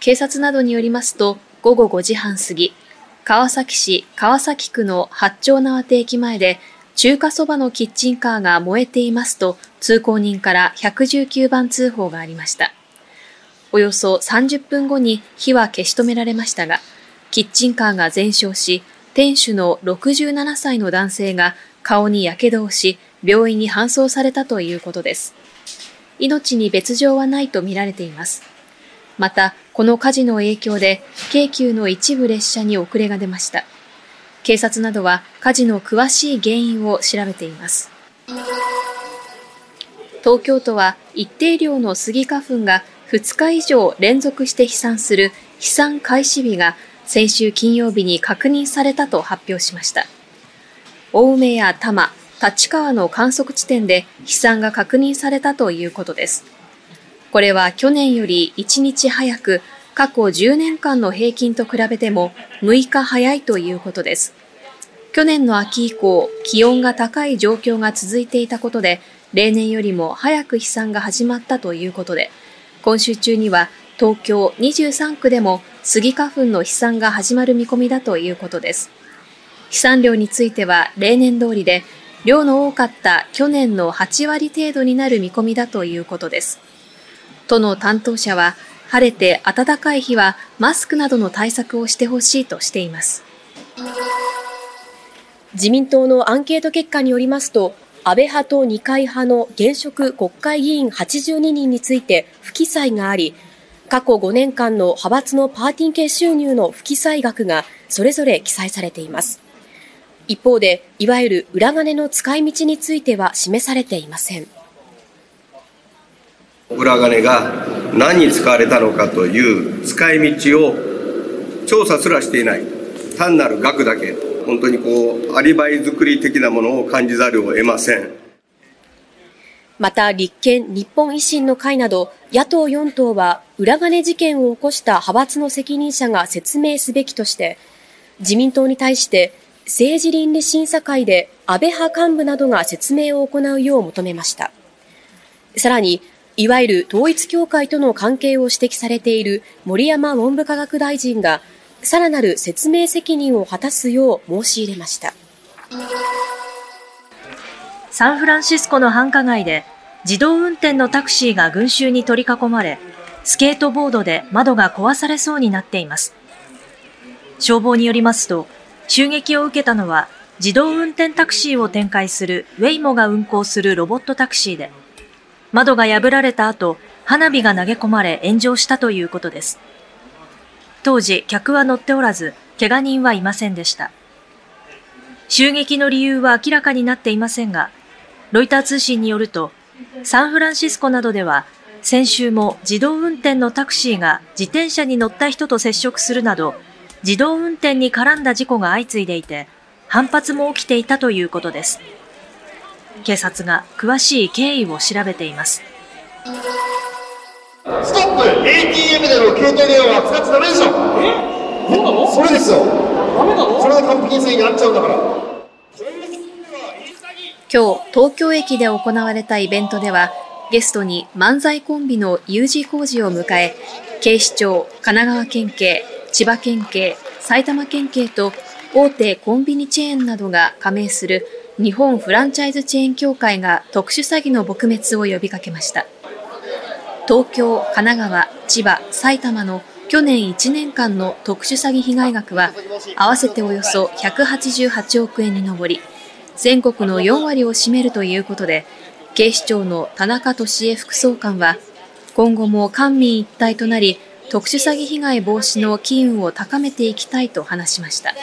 警察などによりますと、午後5時半過ぎ、川崎市川崎区の八丁縄手駅前で、中華そばのキッチンカーが燃えていますと、通行人から119番通報がありました。およそ30分後に火は消し止められましたが、キッチンカーが全焼し、店主の67歳の男性が顔に火傷をし、病院に搬送されたということです。命に別状はないとみられています。また、この火事の影響で、京急の一部列車に遅れが出ました。警察などは火事の詳しい原因を調べています。東京都は一定量のスギ花粉が2日以上連続して飛散する飛散開始日が先週金曜日に確認されたと発表しました。青梅や多摩、立川の観測地点で飛散が確認されたということです。これは去年より1日早く、過去10年間の平均と比べても6日早いということです。去年の秋以降、気温が高い状況が続いていたことで、例年よりも早く飛散が始まったということで、今週中には東京23区でもスギ花粉の飛散が始まる見込みだということです。飛散量については例年通りで、量の多かった去年の8割程度になる見込みだということです。都の担当者は、晴れて暖かい日はマスクなどの対策をしてほしいとしています。自民党のアンケート結果によりますと、安倍派と二階派の現職国会議員82人について不記載があり、過去5年間の派閥のパーティー系収入の不記載額がそれぞれ記載されています。一方で、いわゆる裏金の使い道については示されていません。裏金が何に使われたのかという使い道を調査すらしていない。単なる額だけ本当にこうアリバイ作り的なものを感じざるを得ません。また立憲日本維新の会など野党4党は裏金事件を起こした派閥の責任者が説明すべきとして自民党に対して政治倫理審査会で安倍派幹部などが説明を行うよう求めました。さらにいわゆる統一教会との関係を指摘されている森山文部科学大臣が、さらなる説明責任を果たすよう申し入れました。サンフランシスコの繁華街で自動運転のタクシーが群衆に取り囲まれ、スケートボードで窓が壊されそうになっています。消防によりますと、襲撃を受けたのは自動運転タクシーを展開するウェイモが運行するロボットタクシーで、窓が破られた後、花火が投げ込まれ炎上したということです。当時、客は乗っておらず、怪我人はいませんでした。襲撃の理由は明らかになっていませんが、ロイター通信によると、サンフランシスコなどでは、先週も自動運転のタクシーが自転車に乗った人と接触するなど、自動運転に絡んだ事故が相次いでいて、反発も起きていたということです。警察が詳しい経緯を調べています。ストップ! ATM での携帯電話は使っちゃダメでしょえ?そうなの?それですよ!ダメなの?それで完璧にやっちゃうんだから。今日、東京駅で行われたイベントでは、ゲストに漫才コンビの U 字工事を迎え、警視庁、神奈川県警、千葉県警、埼玉県警と大手コンビニチェーンなどが加盟する日本フランチャイズチェーン協会が特殊詐欺の撲滅を呼びかけました。東京、神奈川、千葉、埼玉の去年1年間の特殊詐欺被害額は合わせておよそ188億円に上り、全国の4割を占めるということで、警視庁の田中俊恵副総監は、今後も官民一体となり、特殊詐欺被害防止の機運を高めていきたいと話しました。